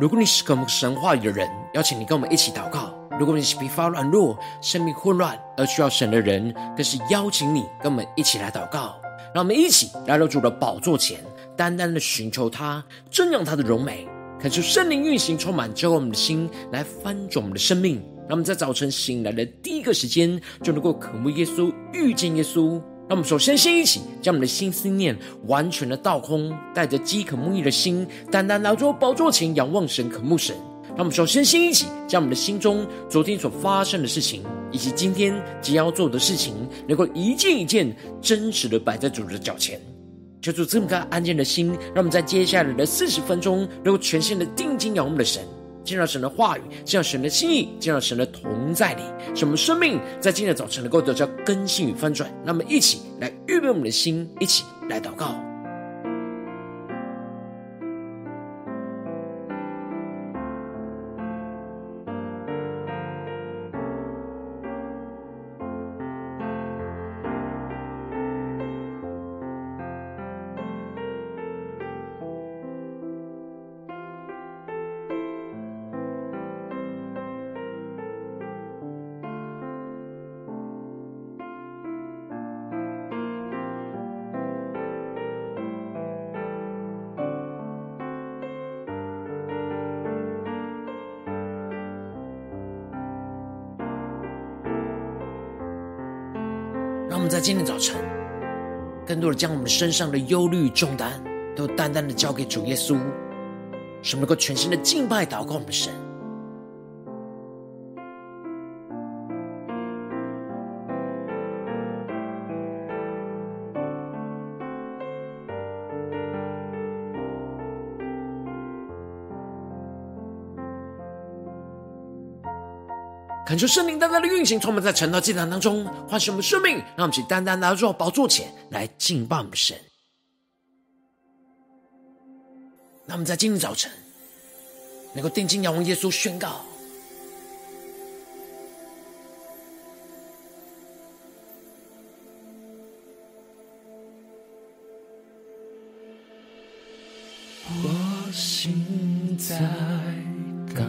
如果你是渴慕神话语的人，邀请你跟我们一起祷告；如果你是疲乏软弱、生命混乱而需要神的人，更是邀请你跟我们一起来祷告。让我们一起来到主的宝座前，单单的寻求他，瞻仰他的荣美，恳求圣灵运行，充满着我们的心，来翻转我们的生命。让我们在早晨醒来的第一个时间，就能够渴慕耶稣，遇见耶稣。让我们首先先一起将我们的心思念完全的倒空，带着饥渴慕义的心，单单来到宝座前仰望神、渴慕神。让我们首先先一起将我们的心中昨天所发生的事情，以及今天即将要做的事情，能够一件一件真实的摆在主的脚前，求主这么个安静的心，让我们在接下来的四十分钟，能够全心的定睛仰望我们的神。进入神的话语，进入神的心意，进入神的同在里，使我们生命在今天早晨能够得到更新与翻转。那么，一起来预备我们的心，一起来祷告。在今天早晨，更多的将我们身上的忧虑重担，都单单的交给主耶稣，使我们能够全心的敬拜祷告我们的神。求圣灵单单的运行，充满在晨祷祭坛当中，唤醒我们生命，让我们去单单拿到宝座前来敬拜我们神。让我们在今天早晨能够定睛仰望耶稣，宣告：我心在高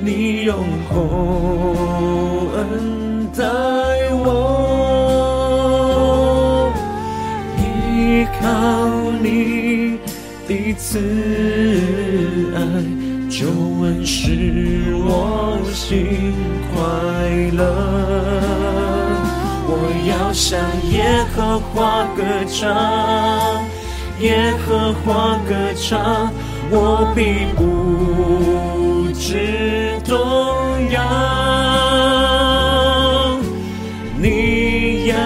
你用厚恩。待我，依靠你的慈爱，就恩使我心快乐。我要向耶和华歌唱，耶和华歌唱，我必不致动摇。你仰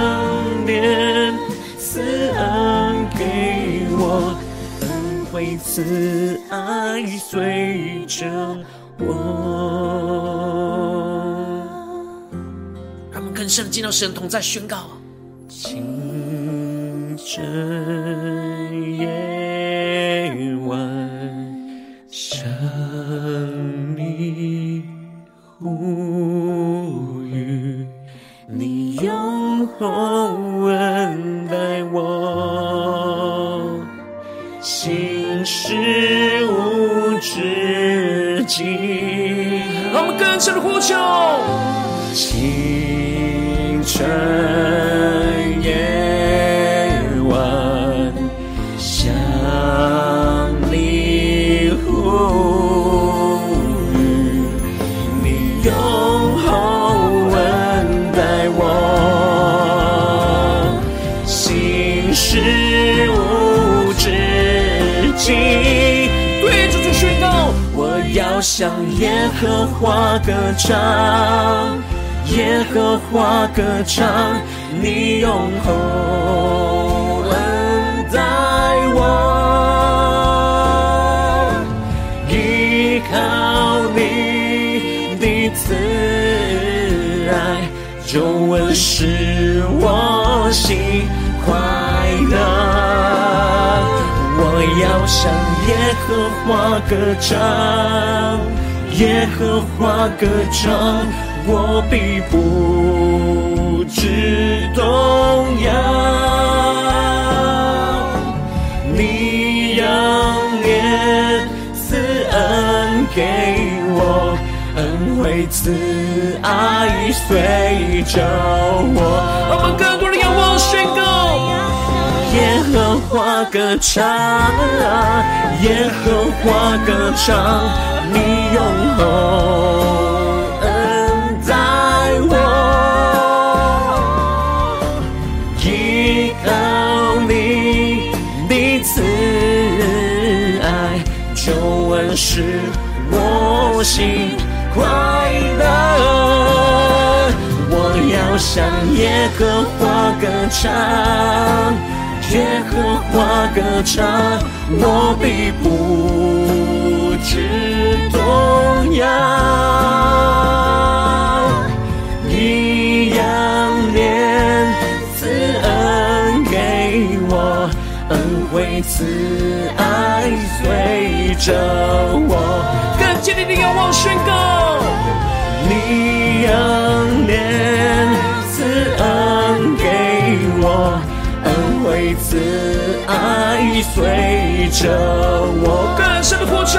脸赐恩给我，恩惠慈爱随着我。让我们更深进到神同在宣告。清晨我们更深的呼求，清晨。向耶和华歌唱，耶和华歌唱，你用厚恩待我。依靠你的慈爱救恩使我心快乐，我要向耶和华歌唱，耶和华歌唱，我必不致动摇。你仰脸赐恩给我。恩惠慈爱随着我，我们更多的仰望宣告，耶和华歌唱，耶和华歌唱，你永恒恩待我，依靠你的慈爱，就恩使我心。快乐，我要向耶和华歌唱，耶和华歌唱，我必不知动摇。你仰脸赐恩给我，恩惠慈爱随着我，更坚定的仰望宣告。你仰脸赐恩慈爱随着我，更深的呼求。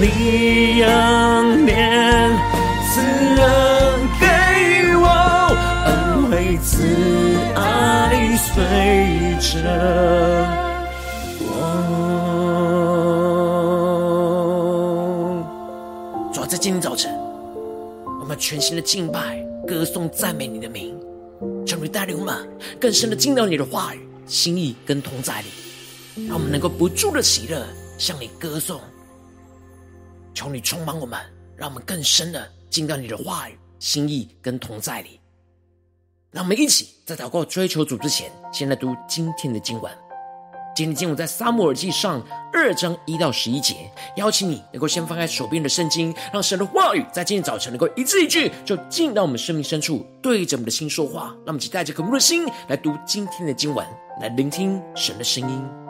你仰脸赐恩给我，恩惠慈爱随着我。主啊，在。今天早晨，我们全心的敬拜、歌颂、赞美你的名，带领我们更深的进到你的话语、心意跟同在里，让我们能够不住的喜乐，向你歌颂。求你充满我们，让我们更深的进到你的话语、心意跟同在里。让我们一起在祷告、追求主之前，先来读今天的经文。今天经文在撒母耳记上二章一到十一节，邀请你能够先翻开手边的圣经，让神的话语在今天早晨能够一字一句就进到我们生命深处，对着我们的心说话。让我们期带着渴慕的心来读今天的经文，来聆听神的声音。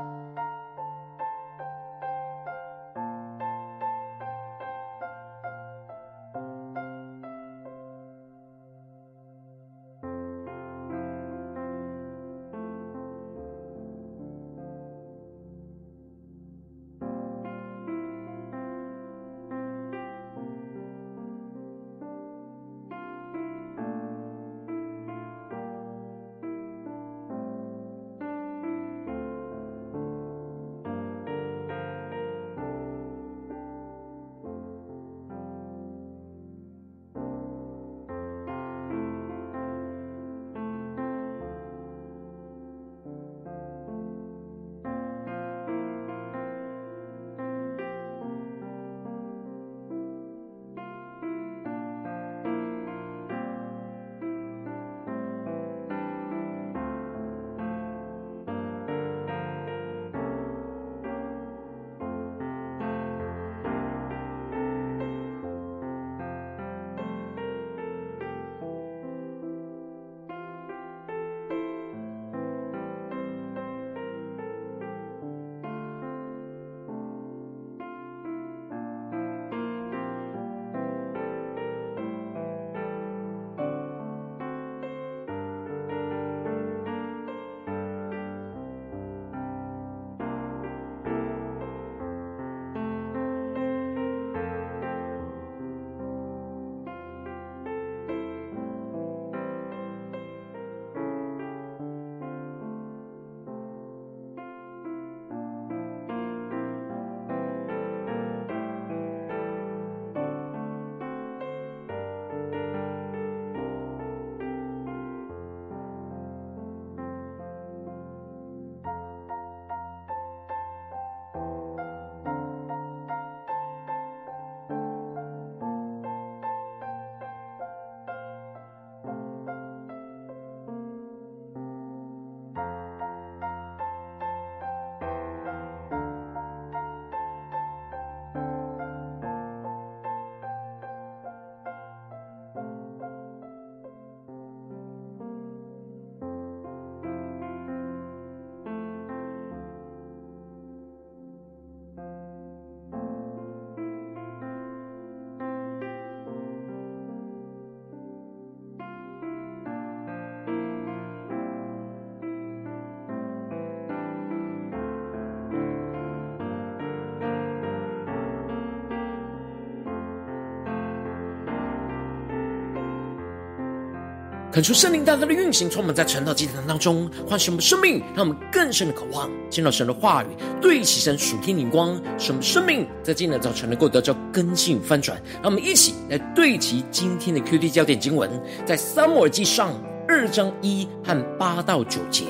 恳求圣灵大大的运行，充满在晨祷祭坛当中，唤醒我们生命，让我们更深的渴望见到神的话语，对齐神属天灵光，使我们生命在今天早晨能够得到更新与翻转。让我们一起来对齐今天的 QT 焦点经文，在撒母耳记上二章一和八到九节。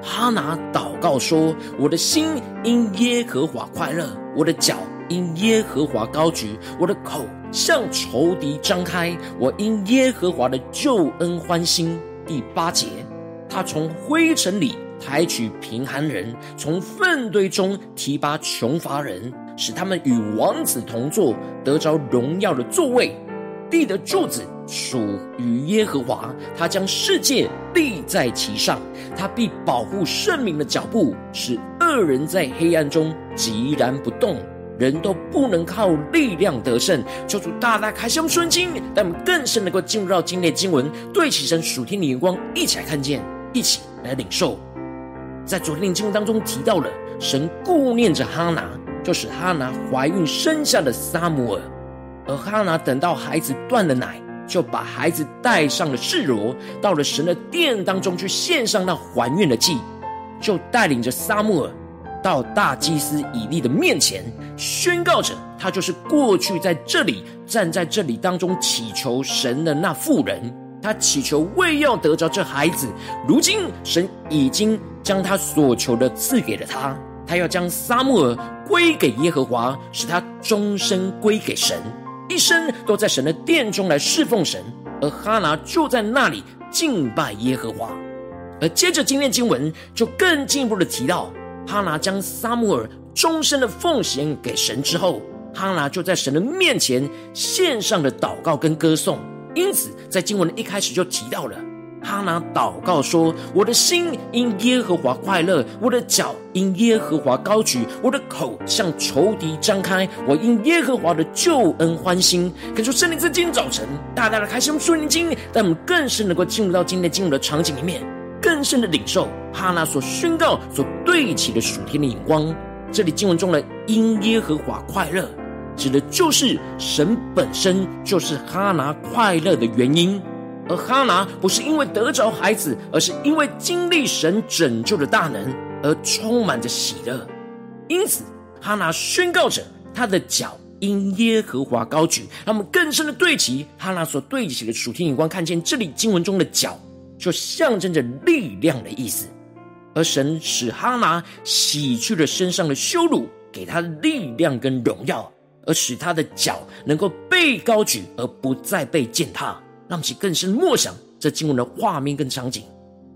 哈拿祷告说：“我的心因耶和华快乐，我的脚因耶和华高举，我的口。”向仇敌张开，我因耶和华的救恩欢心。第八节，他从灰尘里抬举贫寒人，从粪堆中提拔穷乏人，使他们与王子同坐，得着荣耀的座位。地的柱子属于耶和华，他将世界立在其上，他必保护圣民的脚步，使恶人在黑暗中寂然不动。人都不能靠力量得胜，求主大大开箱顺经，让我们更深能够进入到今天的经文，对齐神属天的眼光，一起来看见，一起来领受。在昨天的经文当中提到了，神顾念着哈拿，就使哈拿怀孕生下了撒母耳，而哈拿等到孩子断了奶，就把孩子带上了示罗，到了神的殿当中去献上那还愿的祭，就带领着撒母耳。到大祭司以利的面前，宣告着他就是过去在这里站在这里当中祈求神的那妇人。他祈求为要得着这孩子，如今神已经将他所求的赐给了他。他要将撒母耳归给耶和华，使他终身归给神，一生都在神的殿中来侍奉神。而哈拿就在那里敬拜耶和华。而接着今天经文就更进一步的提到。哈拿将撒母耳终身的奉献给神之后，哈拿就在神的面前献上了祷告跟歌颂。因此，在经文的一开始就提到了哈拿祷告说：“我的心因耶和华快乐，我的脚因耶和华高举，我的口向仇敌张开，我因耶和华的救恩欢心。”可是，圣灵在今天早晨大大的开箱顺经，但我们更是能够进入到今天进入的场景里面。更深的领受哈拿所宣告、所对齐的属天的眼光。这里经文中的“因耶和华快乐”，指的就是神本身就是哈拿快乐的原因。而哈拿不是因为得着孩子，而是因为经历神拯救的大能而充满着喜乐。因此，哈拿宣告着他的脚因耶和华高举。让我们更深的对齐哈拿所对齐的属天眼光，看见这里经文中的脚。就象征着力量的意思，而神使哈拿洗去了身上的羞辱，给他力量跟荣耀，而使他的脚能够被高举，而不再被践踏，让其更深默想这经文的画面跟场景。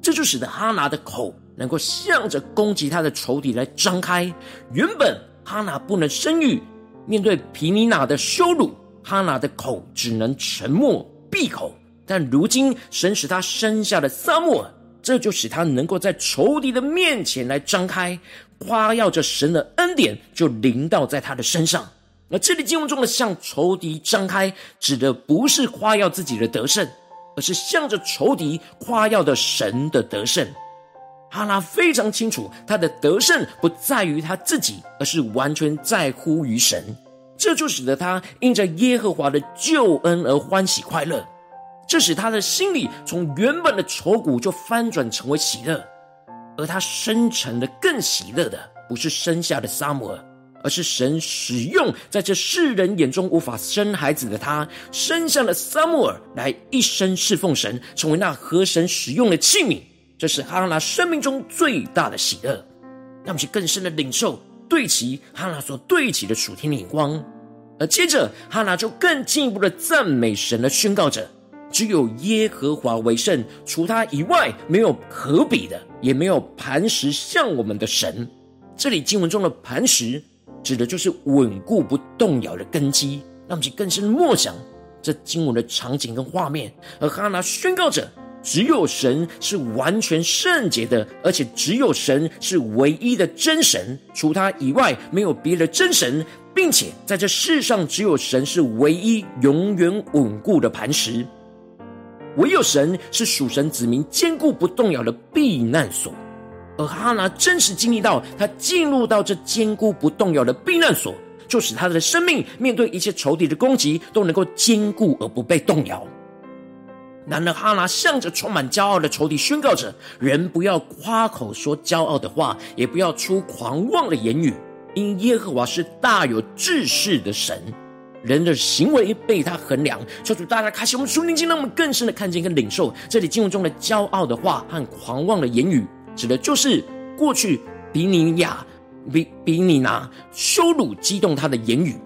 这就使得哈拿的口能够向着攻击他的仇敌来张开。原本哈拿不能生育，面对皮尼娜的羞辱，哈拿的口只能沉默闭口。但如今，神使他生下了撒母耳，这就使他能够在仇敌的面前来张开，夸耀着神的恩典就临到在他的身上。而这里经文中的向仇敌张开，指的不是夸耀自己的得胜，而是向着仇敌夸耀的神的得胜。哈拉非常清楚，他的得胜不在于他自己，而是完全在乎于神。这就使得他因着耶和华的救恩而欢喜快乐。这使他的心里从原本的愁苦就翻转成为喜乐，而他生成的更喜乐的，不是生下的撒母耳，而是神使用在这世人眼中无法生孩子的他，生下了撒母耳来一生侍奉神，成为那合神使用的器皿。这是哈拿生命中最大的喜乐，让我们去更深的领受对齐哈拿所对齐的属天的眼光。而接着哈拿就更进一步的赞美神的宣告着。只有耶和华为圣，除他以外没有可比的，也没有磐石像我们的神。这里经文中的磐石，指的就是稳固不动摇的根基。让我们更深默想这经文的场景跟画面。而哈拿宣告着：只有神是完全圣洁的，而且只有神是唯一的真神，除他以外没有别的真神，并且在这世上只有神是唯一永远稳固的磐石。唯有神是属神子民坚固不动摇的避难所，而哈拿真实经历到，他进入到这坚固不动摇的避难所，就使他的生命面对一切仇敌的攻击都能够坚固而不被动摇。然而哈拿向着充满骄傲的仇敌宣告着：人不要夸口说骄傲的话，也不要出狂妄的言语，因耶和华是大有志士的神。人的行为被他衡量，求主大家开启我们属灵经，让我们更深的看见跟领受这里经文中的骄傲的话和狂妄的言语，指的就是过去比尼亚、比比尼拿羞辱、激动他的言语。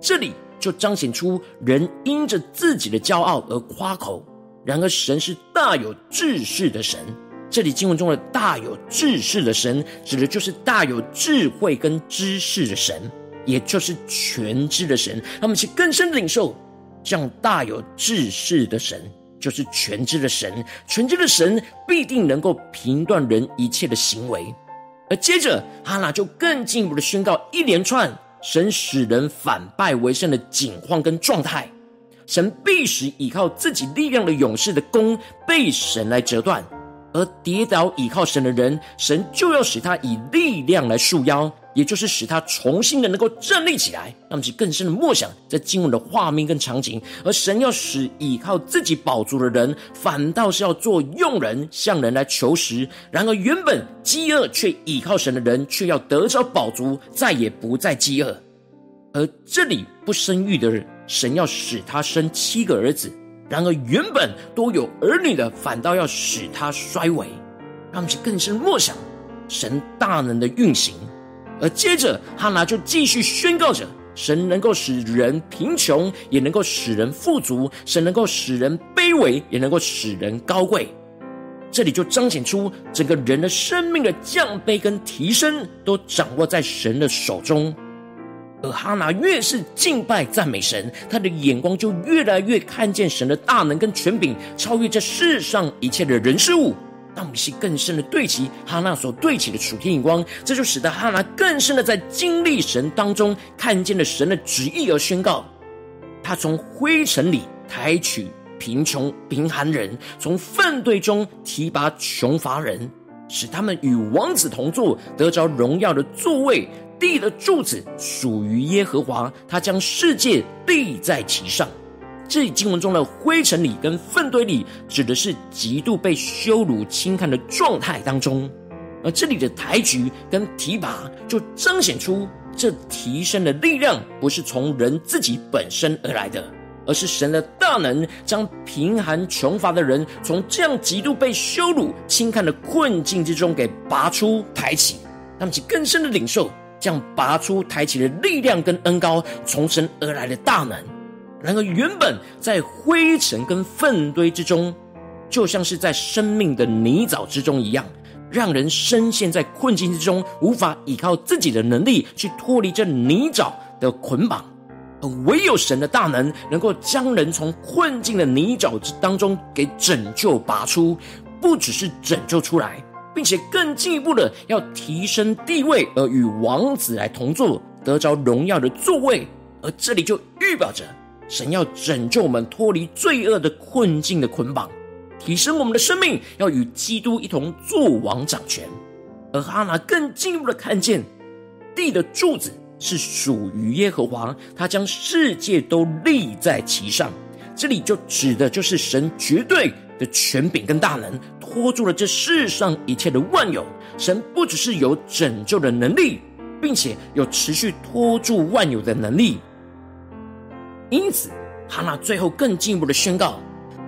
这里就彰显出人因着自己的骄傲而夸口。然而神是大有智士的神，这里经文中的大有智士的神，指的就是大有智慧跟知识的神。也就是全知的神，让我们去更深的领受，这样大有智识的神，就是全知的神。全知的神必定能够评断人一切的行为。而接着，哈拿就更进一步的宣告一连串神使人反败为胜的景况跟状态。神必使依靠自己力量的勇士的弓被神来折断，而跌倒依靠神的人，神就要使他以力量来束腰。也就是使他重新的能够站立起来，让我们去更深的默想在经文的画面跟场景。而神要使倚靠自己宝足的人，反倒是要做用人，向人来求食。然而原本饥饿却倚靠神的人，却要得着宝足，再也不再饥饿。而这里不生育的人，神要使他生七个儿子；然而原本都有儿女的，反倒要使他衰微。让我们去更深默想神大能的运行。而接着，哈拿就继续宣告着：神能够使人贫穷，也能够使人富足；神能够使人卑微，也能够使人高贵。这里就彰显出整个人的生命的降卑跟提升，都掌握在神的手中。而哈拿越是敬拜赞美神，他的眼光就越来越看见神的大能跟权柄，超越这世上一切的人事物。让我们去更深的对齐哈娜所对齐的属天眼光，这就使得哈拿更深的在经历神当中看见了神的旨意而宣告。他从灰尘里抬取贫穷贫寒人，从粪堆中提拔穷乏人，使他们与王子同坐，得着荣耀的座位。地的柱子属于耶和华，他将世界立在其上。这里经文中的灰尘里跟粪堆里，指的是极度被羞辱轻看的状态当中，而这里的抬举跟提拔，就彰显出这提升的力量不是从人自己本身而来的，而是神的大能将贫寒穷乏的人从这样极度被羞辱轻看的困境之中给拔出抬起，让其更深的领受这样拔出抬起的力量跟恩膏从神而来的大能。然而，原本在灰尘跟粪堆之中，就像是在生命的泥沼之中一样，让人深陷在困境之中，无法依靠自己的能力去脱离这泥沼的捆绑，而唯有神的大能，能够将人从困境的泥沼之当中给拯救拔出，不只是拯救出来，并且更进一步的要提升地位，而与王子来同坐，得着荣耀的座位，而这里就预表着。神要拯救我们脱离罪恶的困境的捆绑，提升我们的生命，要与基督一同作王掌权。而哈拿更进一步的看见，地的柱子是属于耶和华，他将世界都立在其上。这里就指的就是神绝对的权柄跟大能，托住了这世上一切的万有。神不只是有拯救的能力，并且有持续托住万有的能力。因此，哈娜最后更进一步的宣告，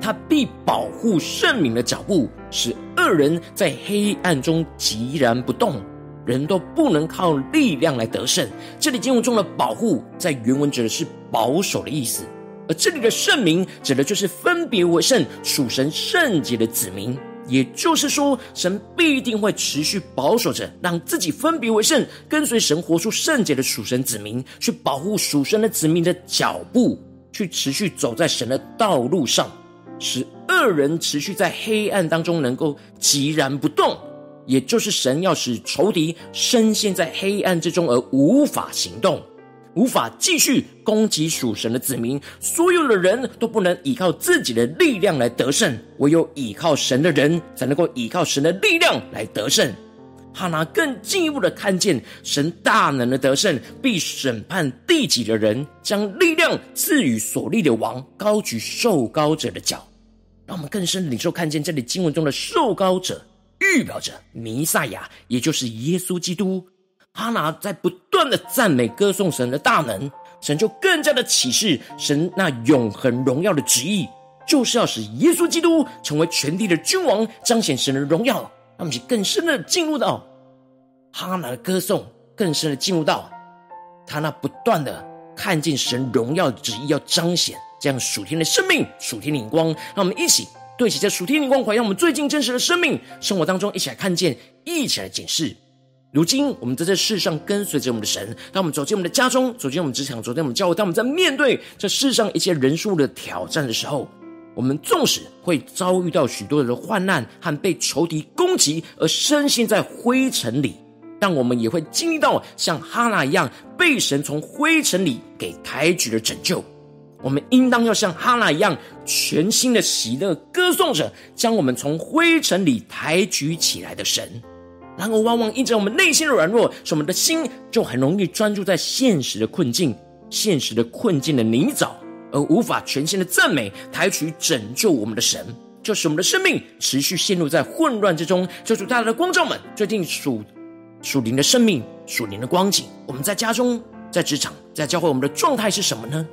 他必保护圣民的脚步，使恶人在黑暗中寂然不动，人都不能靠力量来得胜。这里经文中的保护，在原文指的是保守的意思，而这里的圣民指的就是分别为圣、属神圣洁的子民。也就是说，神必定会持续保守着，让自己分别为圣，跟随神活出圣洁的属神子民，去保护属神的子民的脚步，去持续走在神的道路上，使恶人持续在黑暗当中能够寂然不动。也就是神要使仇敌深陷在黑暗之中而无法行动。无法继续攻击属神的子民，所有的人都不能依靠自己的力量来得胜，唯有依靠神的人才能够依靠神的力量来得胜。哈拿更进一步的看见神大能的得胜，必审判地极的人，将力量赐予所立的王，高举受膏者的脚。让我们更深领受看见这里经文中的受膏者，预表着弥赛亚，也就是耶稣基督。哈拿在不断的赞美歌颂神的大能，神就更加的启示神那永恒荣耀的旨意，就是要使耶稣基督成为全地的君王，彰显神的荣耀。让我们更深的进入到哈拿的歌颂，更深的进入到他那不断的看见神荣耀的旨意要彰显这样属天的生命、属天的灵光。让我们一起对齐这属天灵光环，让我们最近真实的生命生活当中一起来看见，一起来检视。如今，我们在这世上跟随着我们的神，当我们走进我们的家中，走进我们职场，走进我们教会，当我们在面对这世上一切人数的挑战的时候，我们纵使会遭遇到许多的患难和被仇敌攻击而深陷在灰尘里，但我们也会经历到像哈娜一样被神从灰尘里给抬举的拯救。我们应当要像哈娜一样全新的喜乐歌颂着将我们从灰尘里抬举起来的神。然而，往往因着我们内心的软弱，使我们的心就很容易专注在现实的困境、现实的困境的泥沼，而无法全心的赞美、抬举拯救我们的神，就使我们的生命持续陷入在混乱之中。求主大大的光照们，最近属属灵的生命、属灵的光景，我们在家中、在职场、在教会，我们的状态是什么呢？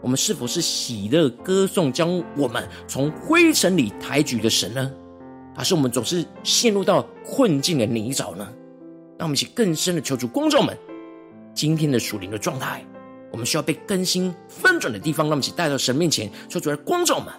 我们是否是喜乐歌颂将我们从灰尘里抬举的神呢？而是我们总是陷入到困境的泥沼呢？让我们一起更深的求助光照们，今天的属灵的状态，我们需要被更新翻转的地方，让我们一起带到神面前，求主来光照们。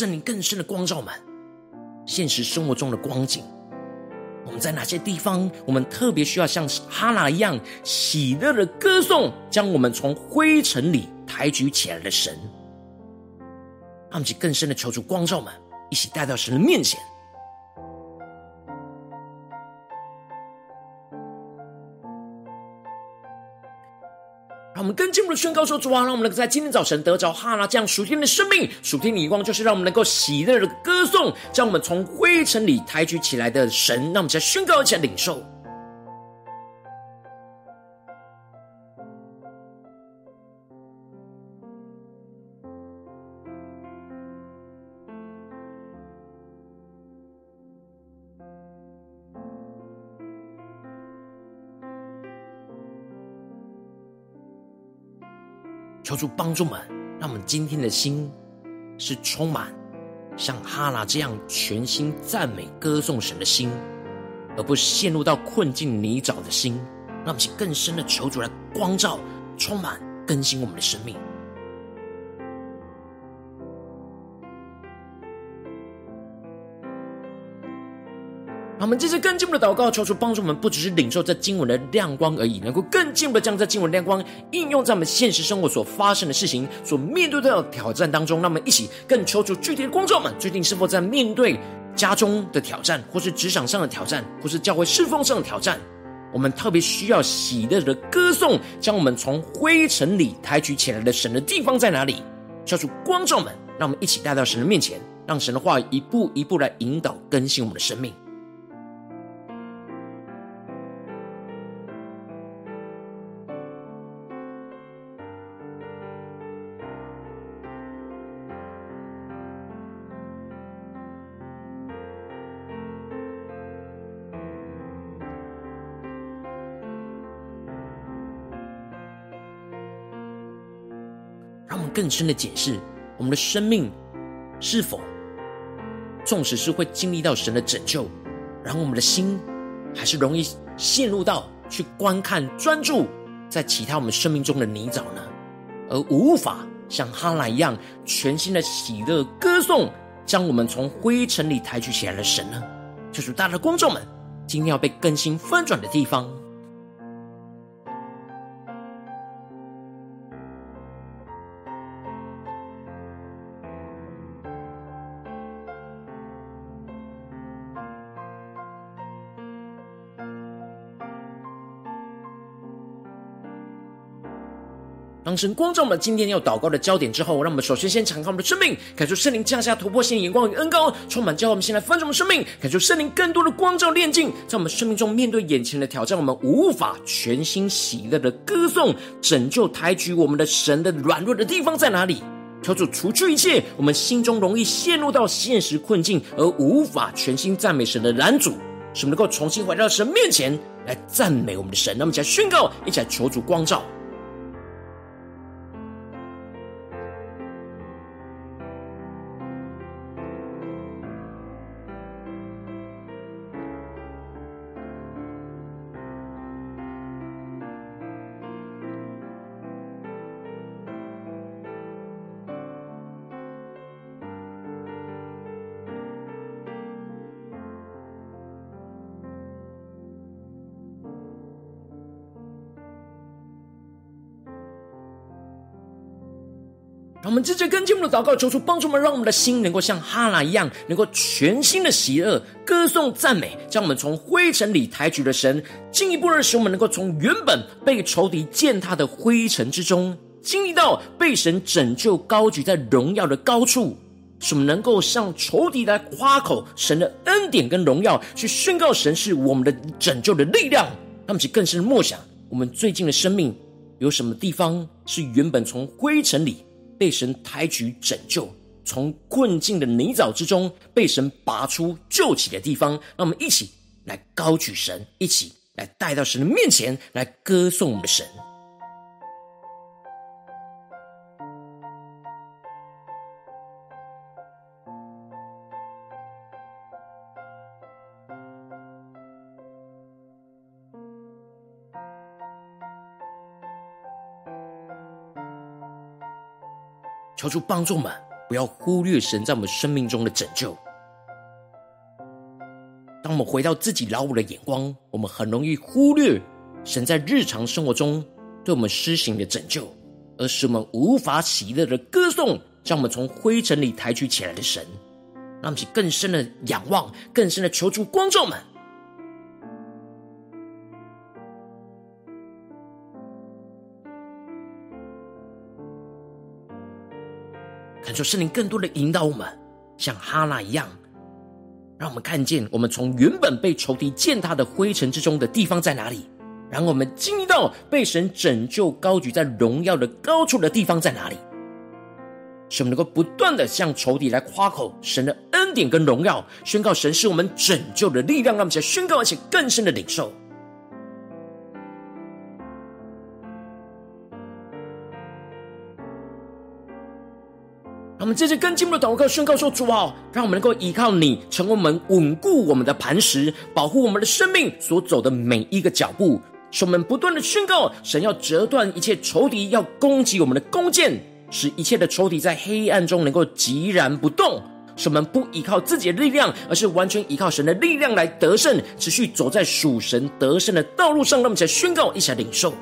圣灵更深的光照们，现实生活中的光景，我们在哪些地方，我们特别需要像哈拿一样喜乐的歌颂，将我们从灰尘里抬举起来的神，他们去更深的求助光照们，一起带到神的面前。我们跟进一步的宣告说：“主啊，让我们能够在今天早晨得着哈拉这样属天的生命、属天的眼光，就是让我们能够喜乐的歌颂，将我们从灰尘里抬举起来的神。让我们再宣告一下领受。”求主帮助们，让我们今天的心是充满像哈拿这样全心赞美歌颂神的心，而不是陷入到困境泥沼的心。让我们请更深的求主来光照、充满、更新我们的生命。我们这次更进一步的祷告，求主帮助我们，不只是领受这经文的亮光而已，能够更进一步的将这经文亮光应用在我们现实生活所发生的事情、所面对的挑战当中。让我们一起更求主具体的光照们，最近是否在面对家中的挑战，或是职场上的挑战，或是教会侍奉上的挑战？我们特别需要喜乐的歌颂，将我们从灰尘里抬举起来的神的地方在哪里？求主光照们，让我们一起带到神的面前，让神的话一步一步来引导更新我们的生命。更深的解释，我们的生命是否，纵使是会经历到神的拯救，然后我们的心还是容易陷入到去观看、专注在其他我们生命中的泥沼呢？而无法像哈拿一样全新的喜乐歌颂，将我们从灰尘里抬举起来的神呢？就是大家的观众们，今天要被更新翻转的地方。当神光照我们今天要祷告的焦点之后，让我们首先先敞开我们的生命，感受圣灵降下突破性眼光与恩膏，充满教会。我们先来翻转我们生命，感受圣灵更多的光照炼净，在我们生命中面对眼前的挑战，我们无法全心喜乐的歌颂、拯救、抬举我们的神的软弱的地方在哪里？求主除去一切我们心中容易陷入到现实困境而无法全心赞美神的拦阻，使我们能够重新回到神面前来赞美我们的神。那么，一起来宣告，一起来求主。光照。直接跟进我们的祷告，求主帮助我们，让我们的心能够像哈拿一样，能够全新的喜乐、歌颂、赞美，将我们从灰尘里抬举的神，进一步的使我们能够从原本被仇敌践踏的灰尘之中，经历到被神拯救、高举在荣耀的高处，使我们能够向仇敌来夸口神的恩典跟荣耀，去宣告神是我们的拯救的力量。那么，其更深的默想，我们最近的生命有什么地方是原本从灰尘里？被神抬举拯救，从困境的泥沼之中被神拔出救起的地方，让我们一起来高举神，一起来带到神的面前来歌颂我们的神。主帮助我们，不要忽略神在我们生命中的拯救。当我们回到自己老我的眼光，我们很容易忽略神在日常生活中对我们施行的拯救，而使我们无法喜乐的歌颂，将我们从灰尘里抬举起来的神。让我们更深的仰望，更深的求助。观众们。感受圣灵更多的引导我们，像哈拿一样，让我们看见我们从原本被仇敌践踏的灰尘之中的地方在哪里，然后我们经历到被神拯救、高举在荣耀的高处的地方在哪里，使我们能够不断的向仇敌来夸口神的恩典跟荣耀，宣告神是我们拯救的力量，让我们在宣告而且更深的领受。我们这次跟进我们的祷告，宣告说：“主啊，让我们能够依靠你，成为我们稳固我们的磐石，保护我们的生命所走的每一个脚步。使我们不断的宣告，神要折断一切仇敌要攻击我们的弓箭，使一切的仇敌在黑暗中能够寂然不动。使我们不依靠自己的力量，而是完全依靠神的力量来得胜，持续走在属神得胜的道路上。让我们一起来宣告，一起来领受。”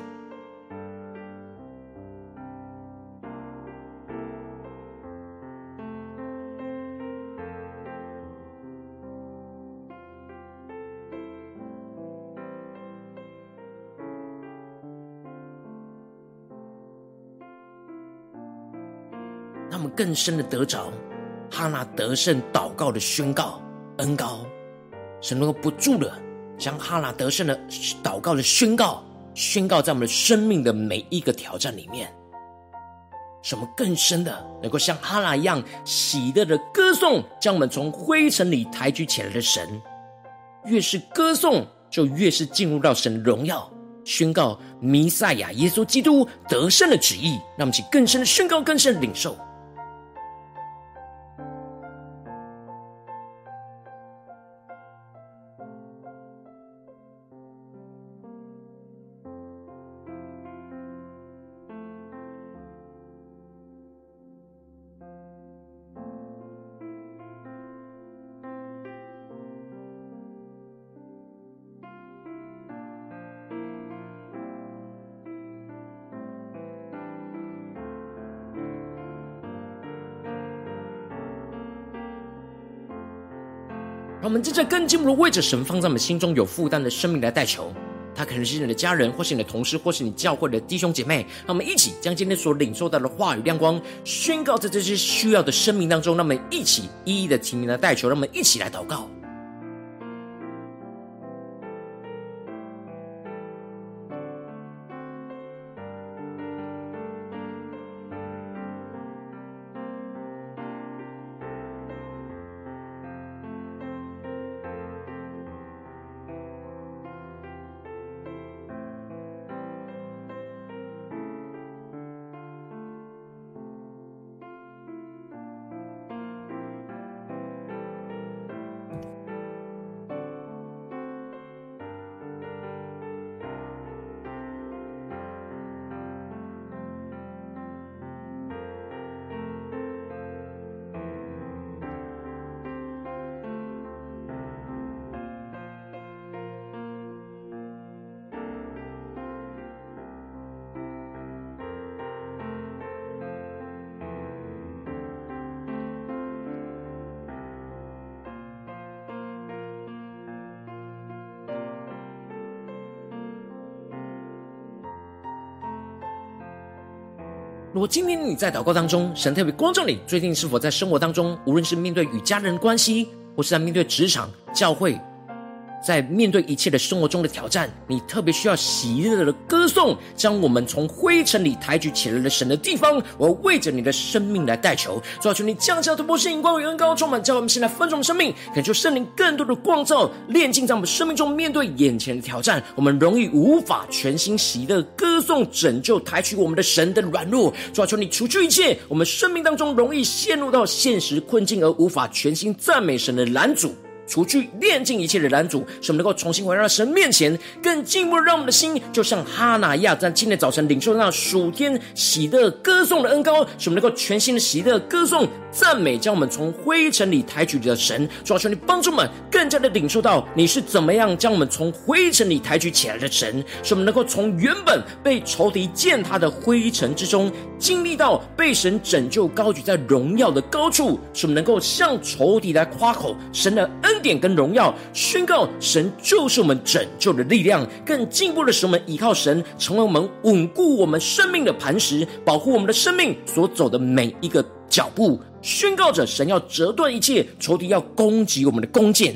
更深的得着哈拿得胜祷告的宣告恩膏，神能够不住的将哈拿得胜的祷告的宣告宣告在我们的生命的每一个挑战里面，什么更深的能够像哈拿一样喜乐的歌颂，将我们从灰尘里抬举起来的神。越是歌颂，就越是进入到神的荣耀，宣告弥赛亚耶稣基督得胜的旨意，让我们去更深的宣告，更深的领受。我们正在跟进，一步为着神放在我们心中有负担的生命来代求，他可能是你的家人，或是你的同事，或是你教会的弟兄姐妹。让我们一起将今天所领受到的话语亮光宣告在这些需要的生命当中。让我们一起一一的提名来代求，让我们一起来祷告。我今天你在祷告当中，神特别光照你，最近是否在生活当中，无论是面对与家人关系，或是在面对职场、教会，在面对一切的生活中的挑战，你特别需要喜乐的歌颂，将我们从灰尘里抬举起来的神的地方，我要为着你的生命来代求，主啊，求你降下突破性、光与恩膏，充满，叫我们现在分众生命，恳求圣灵更多的光照、炼净，在我们生命中面对眼前的挑战，我们容易无法全心喜乐歌颂、拯救、抬举我们的神的软弱，主啊，求你除去一切我们生命当中容易陷入到现实困境而无法全心赞美神的拦阻。除去炼尽一切的拦阻，使我们能够重新回到神面前，更进一步让我们的心，就像哈拿亚在今天早晨领受那属天喜乐歌颂的恩膏，使我们能够全新的喜乐歌颂赞美，将我们从灰尘里抬举的神。主啊，求你帮助我们更加的领受到你是怎么样将我们从灰尘里抬举起来的神，使我们能够从原本被仇敌践踏的灰尘之中，经历到被神拯救高举在荣耀的高处，使我们能够向仇敌来夸口神的恩。点跟荣耀宣告，神就是我们拯救的力量。更进一步的是，我们依靠神，成为我们稳固我们生命的磐石，保护我们的生命所走的每一个脚步。宣告着，神要折断一切仇敌要攻击我们的弓箭，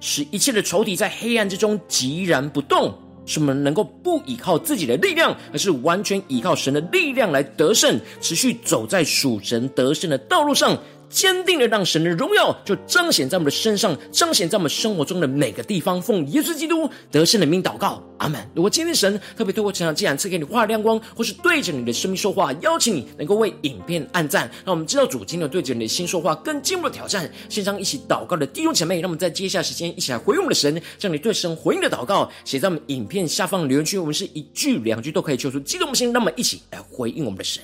使一切的仇敌在黑暗之中寂然不动。使我们能够不依靠自己的力量，而是完全依靠神的力量来得胜，持续走在属神得胜的道路上。坚定的让神的荣耀就彰显在我们的身上，彰显在我们生活中的每个地方。奉耶稣基督得胜的名祷告，阿门。如果今天神特别透过这场，既然赐给你画亮光，或是对着你的生命说话，邀请你能够为影片按赞，让我们知道主今天对着你的心说话，更进一步的挑战。线上一起祷告的弟兄姐妹，让我们在接下来时间一起来回应我们的神，将你对神回应的祷告写在我们影片下方留言区。我们是一句两句都可以求出激动的心，让我们一起来回应我们的神。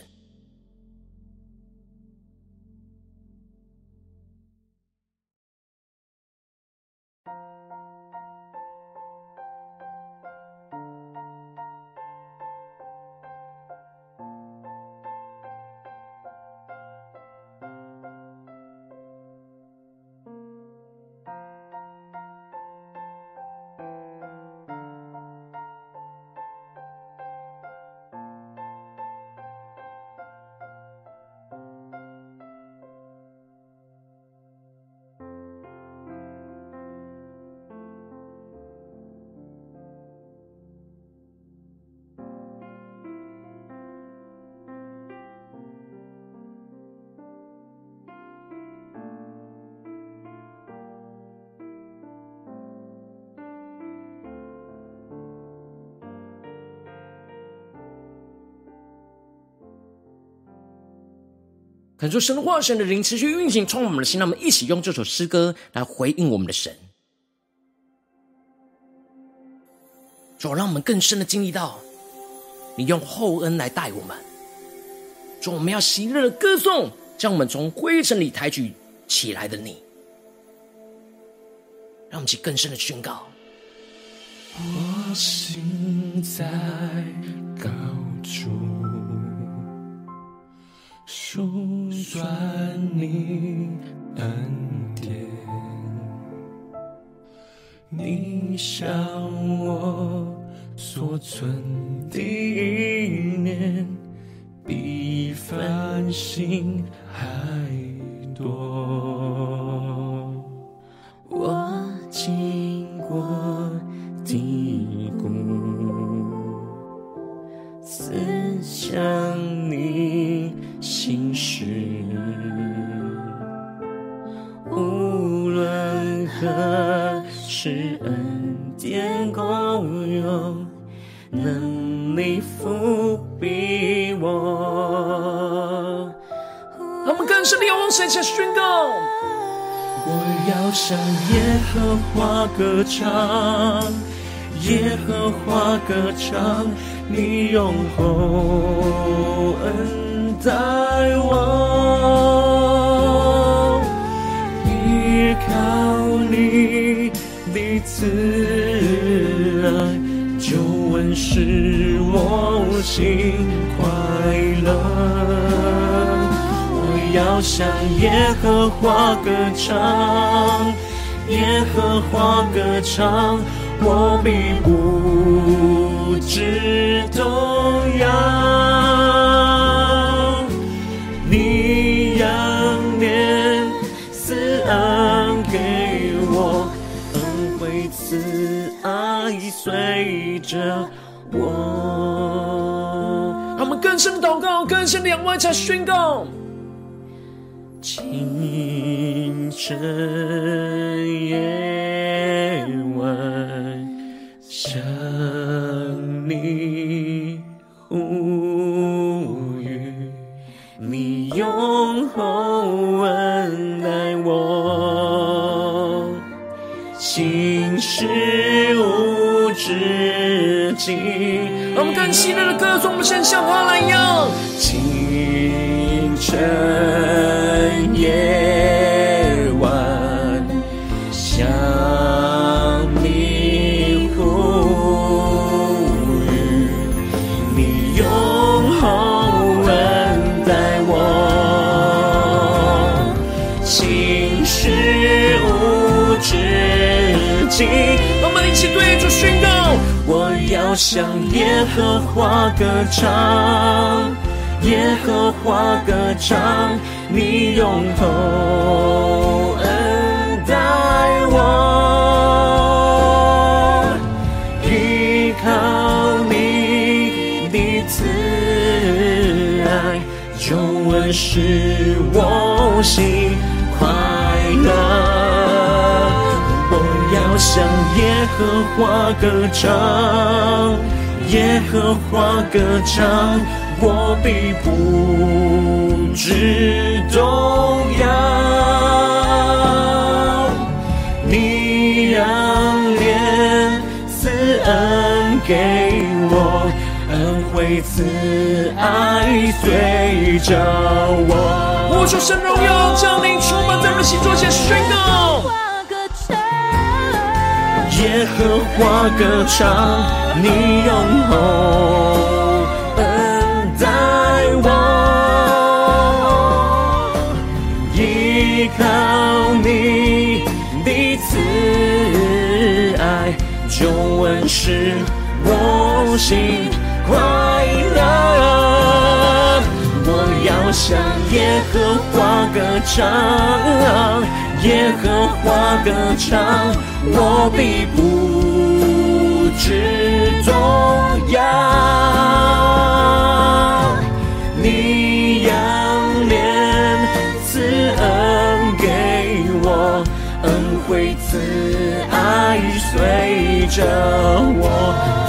恳求神的话，神的灵持续运行，充满我们的心。让我们一起用这首诗歌来回应我们的神，主，让我们更深的经历到你用厚恩来待我们。主，我们要喜乐的歌颂，将我们从灰尘里抬举起来的你。让我们去更深的宣告。我心在你向我所存的一念，比繁星还歌唱，耶和华歌唱，你用厚恩待我，依靠你的慈爱。救恩使我心快乐，我要向耶和华歌唱，耶和华歌唱，我必不知动摇。你仰脸赐恩给我，恩惠慈爱随着我，他们更深的祷告，更深的仰望，才宣告。清晨我们更喜乐的歌颂，我们先像他来一样。清晨要向耶和华歌唱，耶和华歌唱，你用厚恩待我，依靠你的慈爱，救恩使我心快乐。向耶和华歌唱，耶和华歌唱，我必不致动摇。你仰脸赐恩给我，恩惠慈爱随着我。我说神荣耀降临，充满在我们心中，先宣告。耶和华歌唱，你用厚恩待我，依靠你的慈爱，救恩使我心快乐。我要向耶和华歌唱，耶和华歌唱，我必不致动摇。你仰脸赐恩给我，恩惠慈爱随着我。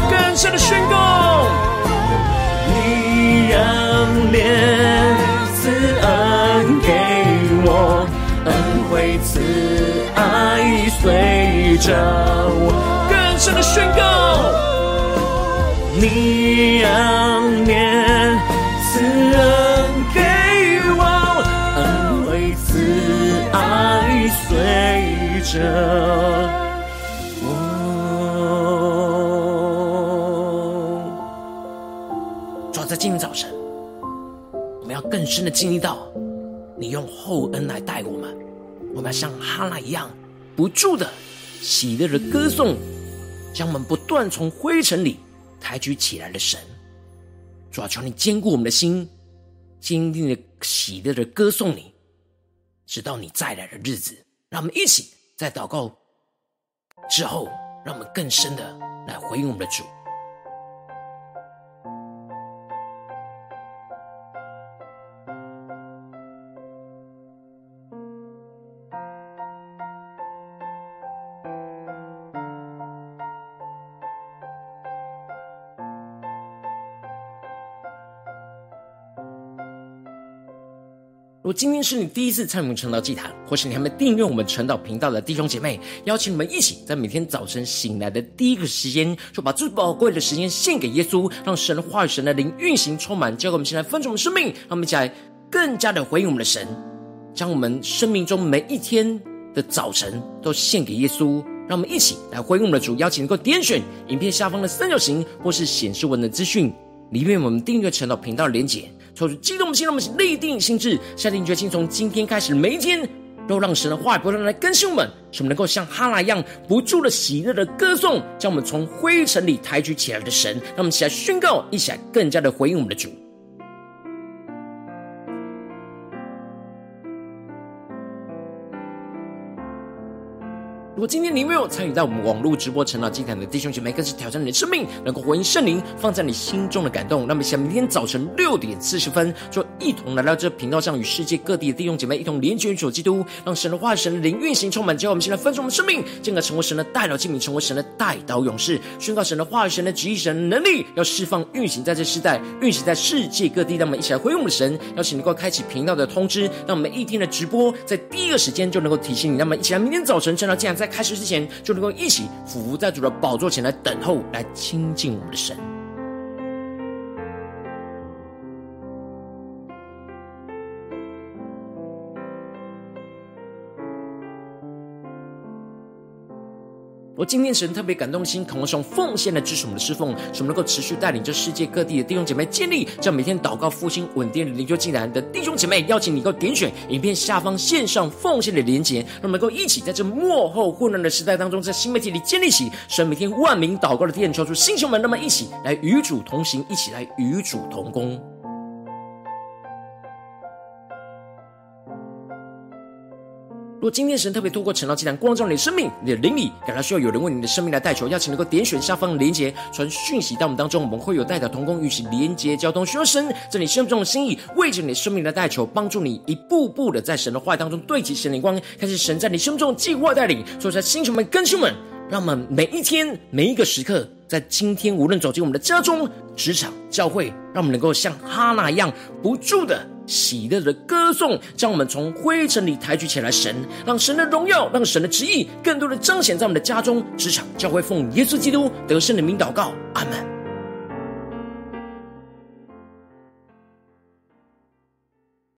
更深的宣告。你仰脸赐恩给我，恩惠慈爱随着我。的宣告。你仰脸赐恩给我，恩惠慈爱随着我。主，在今天早晨，我们要更深的经历到你用厚恩来待我们。我们要像哈拿一样，不住的喜乐的歌颂，将我们不断从灰尘里抬举起来的神。主啊，求你坚固我们的心，坚定的喜乐的歌颂你，直到你再来的日子。让我们一起在祷告之后，让我们更深的来回应我们的主。如果今天是你第一次参与我们晨祷祭坛，或是你还没订阅我们晨祷频道的弟兄姐妹，邀请你们一起在每天早晨醒来的第一个时间，就把最宝贵的时间献给耶稣，让神的话语、神的灵运行充满，交给我们现在分盛的生命，让我们一起来更加的回应我们的神，将我们生命中每一天的早晨都献给耶稣，让我们一起来回应我们的主。邀请能够点选影片下方的三角形，或是显示文的资讯，里面我们订阅晨祷频道的连结。抽出激动的心，让我们立定心智，下定决心，从今天开始，每一天都让神的话语不断来更新我们，使我们能够像哈拉一样，不住的喜乐的歌颂，将我们从灰尘里抬举起来的神，让我们一起来宣告，一起来更加的回应我们的主。如果今天你没有参与到我们网络直播成长祭坛的弟兄姐妹，更是挑战你的生命，能够回应圣灵放在你心中的感动。那么，想明天早晨六点四十分，就一同来到这频道上，与世界各地的弟兄姐妹一同连接、主基督，让神的话、神的灵运行充满。之后，我们现在分出我们生命，进而成为神的代祷器皿，成为神的代祷勇士，宣告神的话语、神的旨意、神的能力，要释放、运行在这世代，运行在世界各地。让我们一起来回应我们的神，邀请能够开启频道的通知，让我们一天的直播在第一个时间就能够提醒你。那么，一起来，明天早晨晨祷祭坛在开始之前，就能够一起俯伏在主的宝座前来等候，来亲近我们的神。我今天神特别感动心，渴望用奉献来支持我们的侍奉，使我们能够持续带领着世界各地的弟兄姐妹建立这样每天祷告复兴稳定的灵修祭坛的弟兄姐妹，邀请你能够点选影片下方线上奉献的连结，让我们能够一起在这幕后混乱的时代当中，在新媒体里建立起神每天万名祷告的殿，求主弟兄们，那么一起来与主同行，一起来与主同工。如果今天神特别透过晨祷祭坛光照你的生命，你的灵里感到需要有人为你的生命来代求，邀请能够点选下方的连结，传讯息到我们当中，我们会有代表同工与其连结交通，需要神在你生命中的心意，为着你的生命来代求，帮助你一步步的在神的话语当中对齐神的光，开始神在你生命中的计划带领，所以在星球们、更新们，让我们每一天每一个时刻，在今天无论走进我们的家中、职场、教会，让我们能够像哈拿一样不住的。喜乐的歌颂，将我们从灰尘里抬举起来。神，让神的荣耀，让神的旨意，更多的彰显在我们的家中、职场、教会，奉耶稣基督得胜的名祷告，阿门。